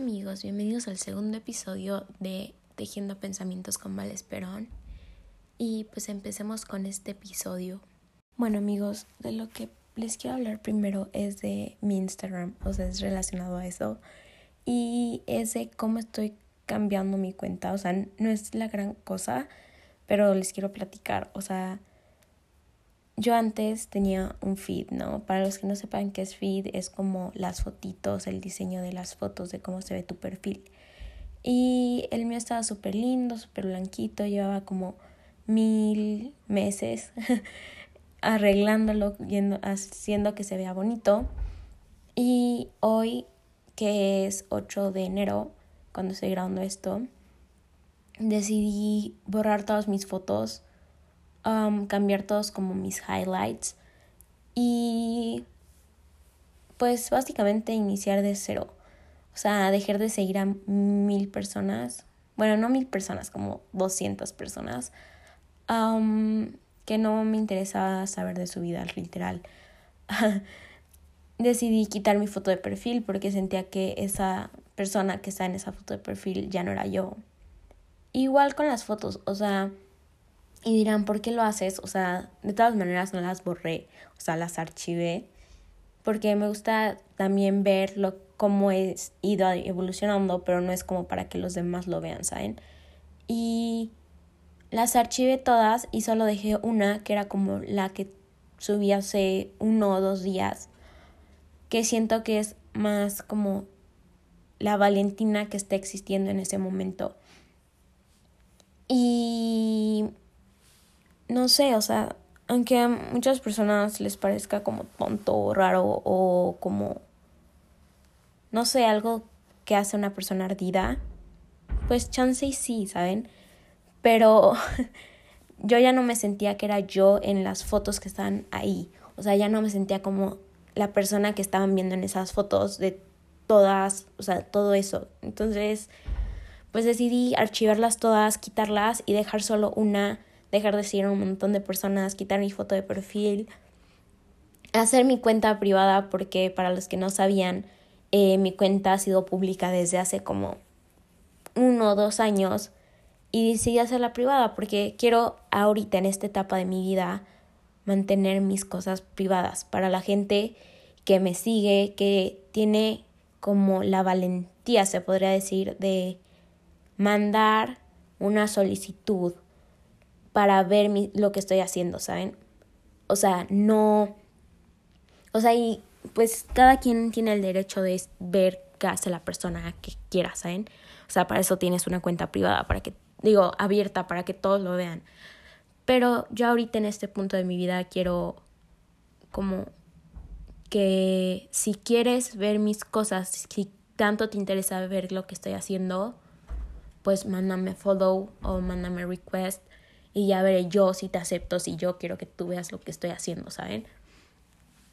Amigos, bienvenidos al segundo episodio de Tejiendo Pensamientos con Val Esperón. Y pues empecemos con este episodio. Bueno amigos, de lo que les quiero hablar primero es de mi Instagram, o sea, es relacionado a eso. Y es de cómo estoy cambiando mi cuenta, o sea, no es la gran cosa, pero les quiero platicar, o sea, yo antes tenía un feed, ¿no? Para los que no sepan qué es feed, es como las fotitos, el diseño de las fotos, de cómo se ve tu perfil. Y el mío estaba súper lindo, súper blanquito, llevaba como mil meses arreglándolo, haciendo que se vea bonito. Y hoy, que es 8 de enero, cuando estoy grabando esto, decidí borrar todas mis fotos Um, cambiar todos como mis highlights y pues básicamente iniciar de cero. O sea, dejar de seguir a mil personas, bueno, no mil personas, como 200 personas, um, que no me interesaba saber de su vida, literal. Decidí quitar mi foto de perfil porque sentía que esa persona que está en esa foto de perfil ya no era yo. Igual con las fotos, o sea, y dirán, ¿por qué lo haces? O sea, de todas maneras no las borré, o sea, las archivé, porque me gusta también ver cómo he ido evolucionando, pero no es como para que los demás lo vean, ¿saben? Y las archivé todas y solo dejé una, que era como la que subí hace uno o dos días, que siento que es más como la Valentina que está existiendo en ese momento. Y no sé, o sea, aunque a muchas personas les parezca como tonto o raro o como, no sé, algo que hace una persona ardida, pues chance y sí, ¿saben? Pero yo ya no me sentía que era yo en las fotos que están ahí. O sea, ya no me sentía como la persona que estaban viendo en esas fotos de todas, o sea, todo eso. Entonces, pues decidí archivarlas todas, quitarlas y dejar solo una dejar de seguir a un montón de personas, quitar mi foto de perfil, hacer mi cuenta privada porque para los que no sabían, eh, mi cuenta ha sido pública desde hace como uno o dos años y decidí hacerla privada porque quiero ahorita en esta etapa de mi vida mantener mis cosas privadas para la gente que me sigue, que tiene como la valentía, se podría decir, de mandar una solicitud para ver mi, lo que estoy haciendo, ¿saben? O sea, no... O sea, y pues cada quien tiene el derecho de ver qué hace la persona que quiera, ¿saben? O sea, para eso tienes una cuenta privada, para que, digo, abierta, para que todos lo vean. Pero yo ahorita en este punto de mi vida quiero como que si quieres ver mis cosas, si tanto te interesa ver lo que estoy haciendo, pues mándame follow o mándame request y ya veré yo si te acepto, si yo quiero que tú veas lo que estoy haciendo, ¿saben?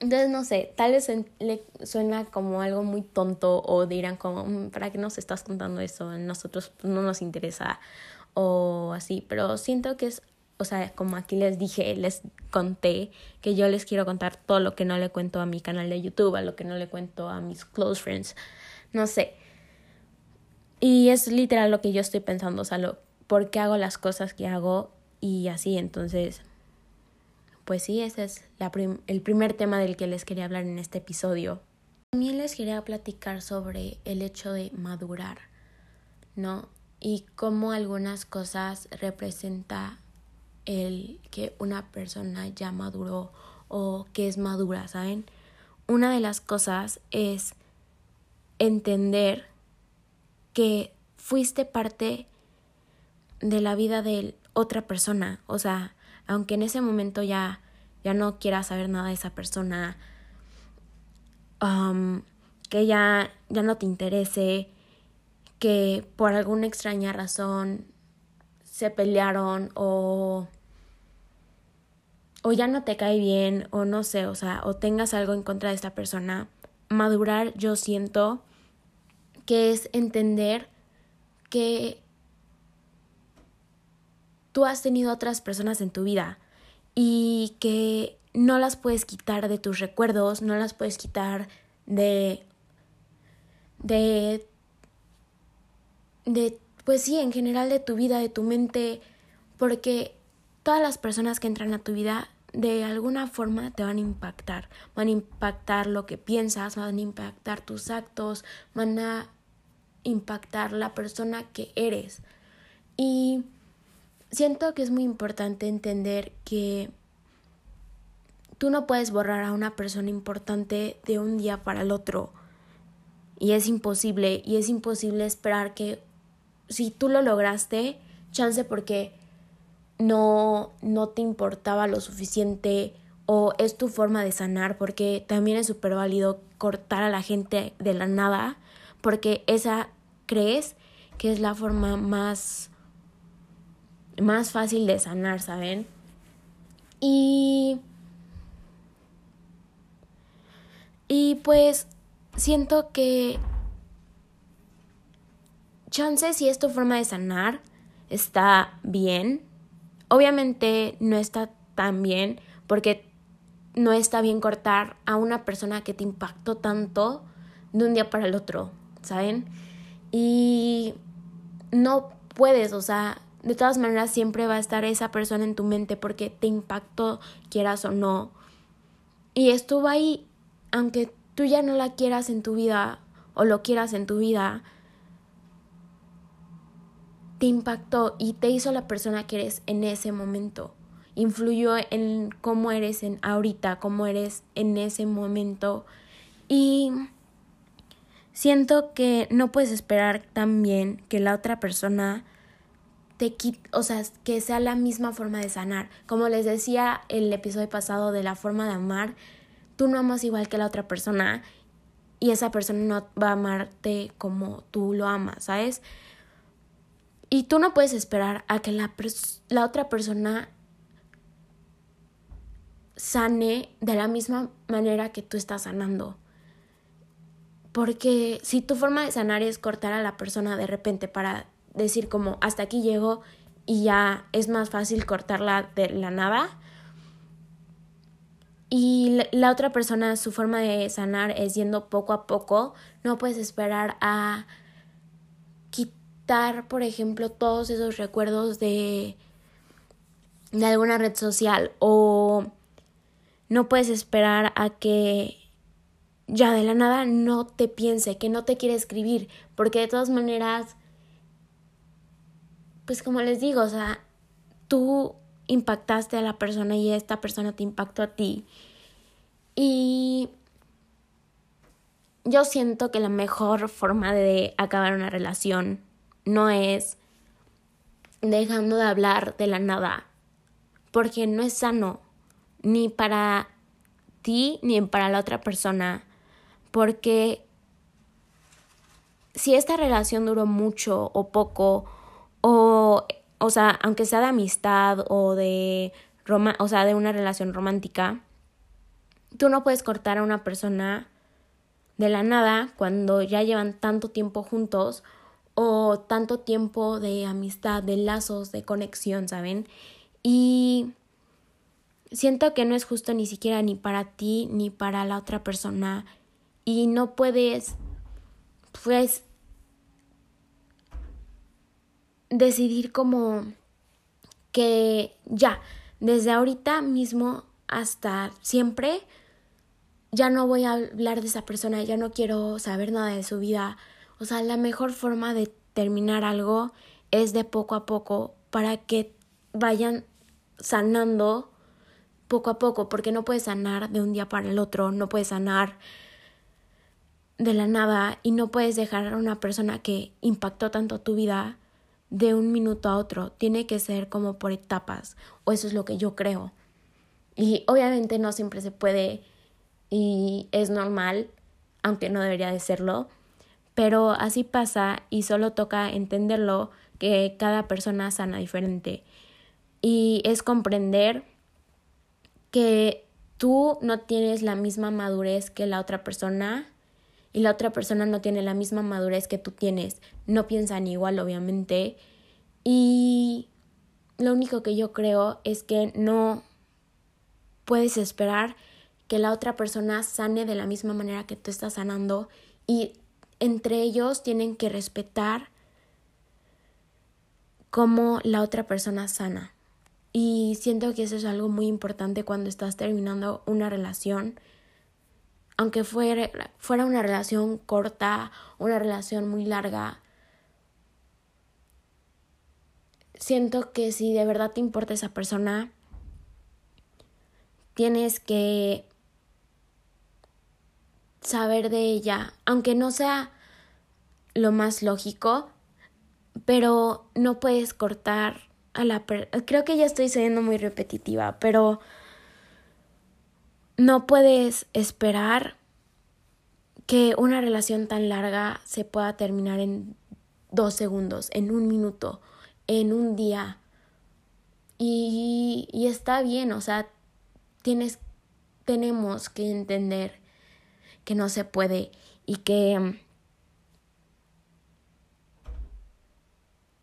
Entonces, no sé, tal vez le suena como algo muy tonto o dirán como, mm, ¿para qué nos estás contando eso? Nosotros no nos interesa o así, pero siento que es, o sea, como aquí les dije, les conté que yo les quiero contar todo lo que no le cuento a mi canal de YouTube, a lo que no le cuento a mis close friends, no sé. Y es literal lo que yo estoy pensando, o sea, por qué hago las cosas que hago y así, entonces, pues sí, ese es la el primer tema del que les quería hablar en este episodio. También les quería platicar sobre el hecho de madurar, ¿no? Y cómo algunas cosas representa el que una persona ya maduró o que es madura, ¿saben? Una de las cosas es entender que fuiste parte de la vida del otra persona. O sea, aunque en ese momento ya, ya no quieras saber nada de esa persona, um, que ya, ya no te interese, que por alguna extraña razón se pelearon o o ya no te cae bien o no sé, o sea, o tengas algo en contra de esta persona, madurar yo siento que es entender que tú has tenido otras personas en tu vida y que no las puedes quitar de tus recuerdos, no las puedes quitar de de de, pues sí, en general de tu vida, de tu mente, porque todas las personas que entran a tu vida de alguna forma te van a impactar, van a impactar lo que piensas, van a impactar tus actos, van a impactar la persona que eres. Y siento que es muy importante entender que tú no puedes borrar a una persona importante de un día para el otro. Y es imposible, y es imposible esperar que si tú lo lograste, chance porque no, no te importaba lo suficiente o es tu forma de sanar, porque también es súper válido cortar a la gente de la nada, porque esa crees que es la forma más más fácil de sanar, ¿saben? Y y pues siento que chance si es tu forma de sanar está bien. Obviamente no está tan bien porque no está bien cortar a una persona que te impactó tanto de un día para el otro, ¿saben? Y no puedes, o sea, de todas maneras siempre va a estar esa persona en tu mente porque te impactó, quieras o no. Y estuvo ahí, aunque tú ya no la quieras en tu vida o lo quieras en tu vida, te impactó y te hizo la persona que eres en ese momento. Influyó en cómo eres en ahorita, cómo eres en ese momento. Y siento que no puedes esperar también que la otra persona te o sea, que sea la misma forma de sanar. Como les decía el episodio pasado de la forma de amar, tú no amas igual que la otra persona y esa persona no va a amarte como tú lo amas, ¿sabes? Y tú no puedes esperar a que la, la otra persona sane de la misma manera que tú estás sanando. Porque si tu forma de sanar es cortar a la persona de repente para decir como hasta aquí llego y ya es más fácil cortarla de la nada. Y la otra persona, su forma de sanar es yendo poco a poco. No puedes esperar a quitar, por ejemplo, todos esos recuerdos de, de alguna red social o no puedes esperar a que ya de la nada no te piense, que no te quiere escribir, porque de todas maneras pues como les digo, o sea, tú impactaste a la persona y esta persona te impactó a ti. Y yo siento que la mejor forma de acabar una relación no es dejando de hablar de la nada, porque no es sano ni para ti ni para la otra persona, porque si esta relación duró mucho o poco, o, o sea, aunque sea de amistad o de, roma o sea, de una relación romántica, tú no puedes cortar a una persona de la nada cuando ya llevan tanto tiempo juntos o tanto tiempo de amistad, de lazos, de conexión, ¿saben? Y siento que no es justo ni siquiera ni para ti ni para la otra persona y no puedes pues decidir como que ya, desde ahorita mismo hasta siempre, ya no voy a hablar de esa persona, ya no quiero saber nada de su vida. O sea, la mejor forma de terminar algo es de poco a poco para que vayan sanando poco a poco, porque no puedes sanar de un día para el otro, no puedes sanar de la nada y no puedes dejar a una persona que impactó tanto tu vida de un minuto a otro, tiene que ser como por etapas, o eso es lo que yo creo. Y obviamente no siempre se puede y es normal, aunque no debería de serlo, pero así pasa y solo toca entenderlo que cada persona sana diferente. Y es comprender que tú no tienes la misma madurez que la otra persona y la otra persona no tiene la misma madurez que tú tienes, no piensan igual obviamente y lo único que yo creo es que no puedes esperar que la otra persona sane de la misma manera que tú estás sanando y entre ellos tienen que respetar cómo la otra persona sana. Y siento que eso es algo muy importante cuando estás terminando una relación. Aunque fuera, fuera una relación corta, una relación muy larga. Siento que si de verdad te importa esa persona, tienes que saber de ella, aunque no sea lo más lógico, pero no puedes cortar a la creo que ya estoy siendo muy repetitiva, pero no puedes esperar que una relación tan larga se pueda terminar en dos segundos, en un minuto, en un día. Y, y está bien, o sea, tienes, tenemos que entender que no se puede y que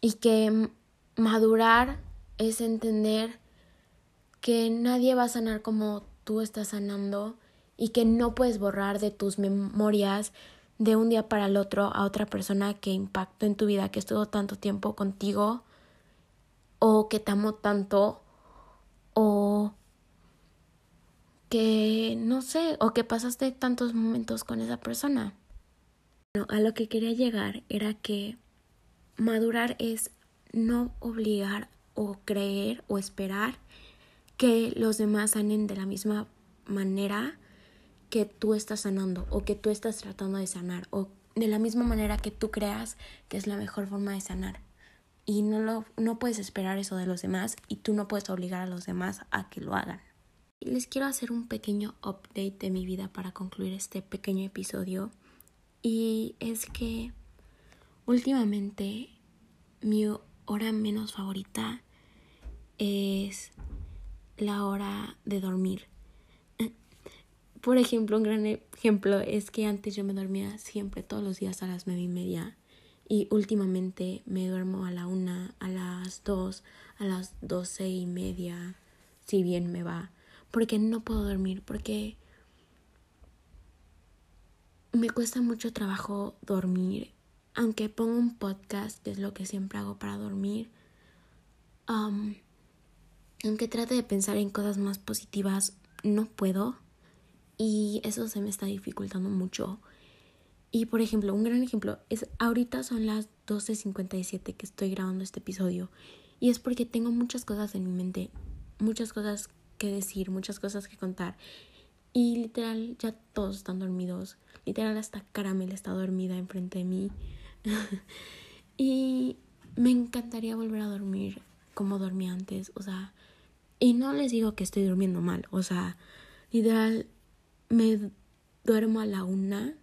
y que madurar es entender que nadie va a sanar como tú estás sanando y que no puedes borrar de tus memorias de un día para el otro a otra persona que impactó en tu vida, que estuvo tanto tiempo contigo o que te amó tanto o que no sé, o que pasaste tantos momentos con esa persona. a lo que quería llegar era que madurar es no obligar o creer o esperar que los demás sanen de la misma manera que tú estás sanando o que tú estás tratando de sanar o de la misma manera que tú creas que es la mejor forma de sanar. Y no, lo, no puedes esperar eso de los demás y tú no puedes obligar a los demás a que lo hagan. Les quiero hacer un pequeño update de mi vida para concluir este pequeño episodio. Y es que últimamente mi hora menos favorita es la hora de dormir. Por ejemplo, un gran ejemplo es que antes yo me dormía siempre todos los días a las nueve y media y últimamente me duermo a la una, a las dos, a las doce y media, si bien me va, porque no puedo dormir, porque me cuesta mucho trabajo dormir aunque pongo un podcast, que es lo que siempre hago para dormir, aunque trate de pensar en cosas más positivas, no puedo. Y eso se me está dificultando mucho. Y por ejemplo, un gran ejemplo es ahorita son las 12.57 que estoy grabando este episodio. Y es porque tengo muchas cosas en mi mente, muchas cosas que decir, muchas cosas que contar. Y literal, ya todos están dormidos. Literal, hasta Caramel está dormida enfrente de mí. y me encantaría volver a dormir como dormía antes, o sea, y no les digo que estoy durmiendo mal, o sea, literal, me duermo a la una,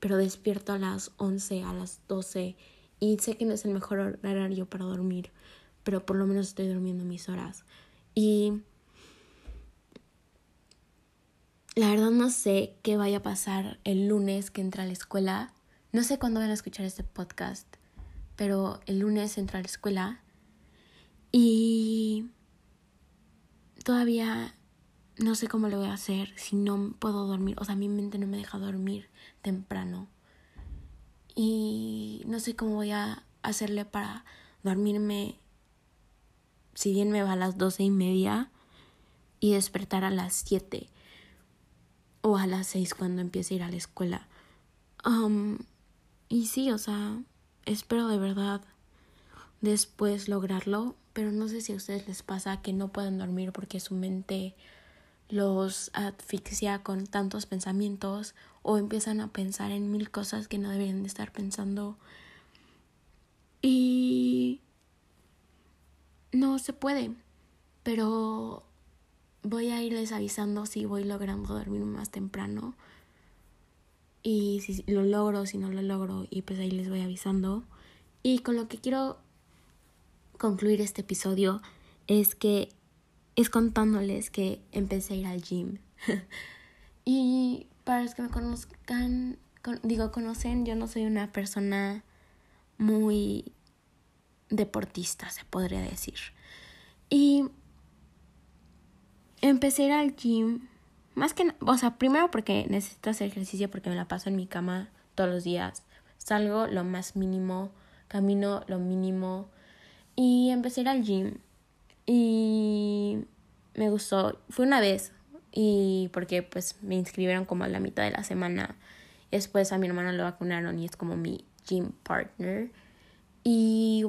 pero despierto a las once, a las doce, y sé que no es el mejor horario para dormir, pero por lo menos estoy durmiendo mis horas. Y la verdad no sé qué vaya a pasar el lunes que entra a la escuela, no sé cuándo van a escuchar este podcast, pero el lunes entro a la escuela y todavía no sé cómo lo voy a hacer si no puedo dormir. O sea, mi mente no me deja dormir temprano. Y no sé cómo voy a hacerle para dormirme, si bien me va a las doce y media, y despertar a las siete o a las seis cuando empiece a ir a la escuela. Um, y sí, o sea, espero de verdad después lograrlo, pero no sé si a ustedes les pasa que no pueden dormir porque su mente los asfixia con tantos pensamientos o empiezan a pensar en mil cosas que no deberían de estar pensando. Y no se puede, pero voy a irles avisando si voy logrando dormir más temprano y si lo logro, si no lo logro y pues ahí les voy avisando. Y con lo que quiero concluir este episodio es que es contándoles que empecé a ir al gym. y para los que me conozcan, digo, conocen, yo no soy una persona muy deportista, se podría decir. Y empecé a ir al gym más que, o sea, primero porque necesito hacer ejercicio porque me la paso en mi cama todos los días. Salgo lo más mínimo, camino lo mínimo Y empecé a ir al gym. Y me gustó. Fue una vez. Y porque pues me inscribieron como a la mitad de la semana. Después a mi hermano lo vacunaron y es como mi gym partner. Y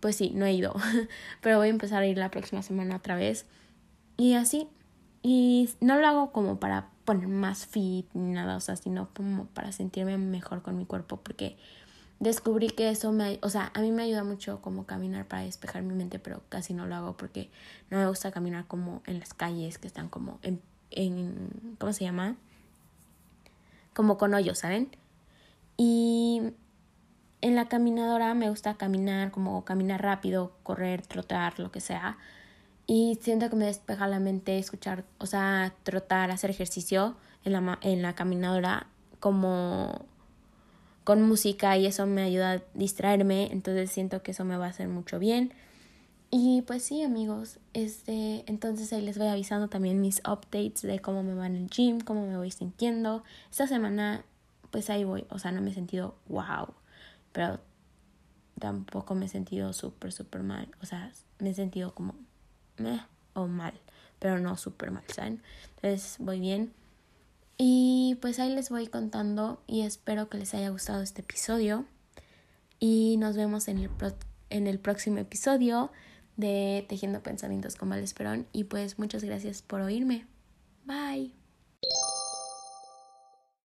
pues sí, no he ido. Pero voy a empezar a ir la próxima semana otra vez. Y así. Y no lo hago como para poner más fit ni nada, o sea, sino como para sentirme mejor con mi cuerpo. Porque descubrí que eso me, o sea, a mí me ayuda mucho como caminar para despejar mi mente, pero casi no lo hago porque no me gusta caminar como en las calles que están como en, en ¿cómo se llama? Como con hoyos, ¿saben? Y en la caminadora me gusta caminar, como caminar rápido, correr, trotar, lo que sea. Y siento que me despeja la mente escuchar, o sea, trotar, hacer ejercicio en la, en la caminadora como con música y eso me ayuda a distraerme, entonces siento que eso me va a hacer mucho bien. Y pues sí, amigos, este, entonces ahí les voy avisando también mis updates de cómo me va en el gym, cómo me voy sintiendo. Esta semana, pues ahí voy, o sea, no me he sentido wow, pero tampoco me he sentido súper, súper mal. O sea, me he sentido como meh o mal, pero no súper mal, ¿saben? Entonces voy bien. Y pues ahí les voy contando y espero que les haya gustado este episodio. Y nos vemos en el, en el próximo episodio de Tejiendo Pensamientos con Val Esperón. Y pues muchas gracias por oírme. Bye.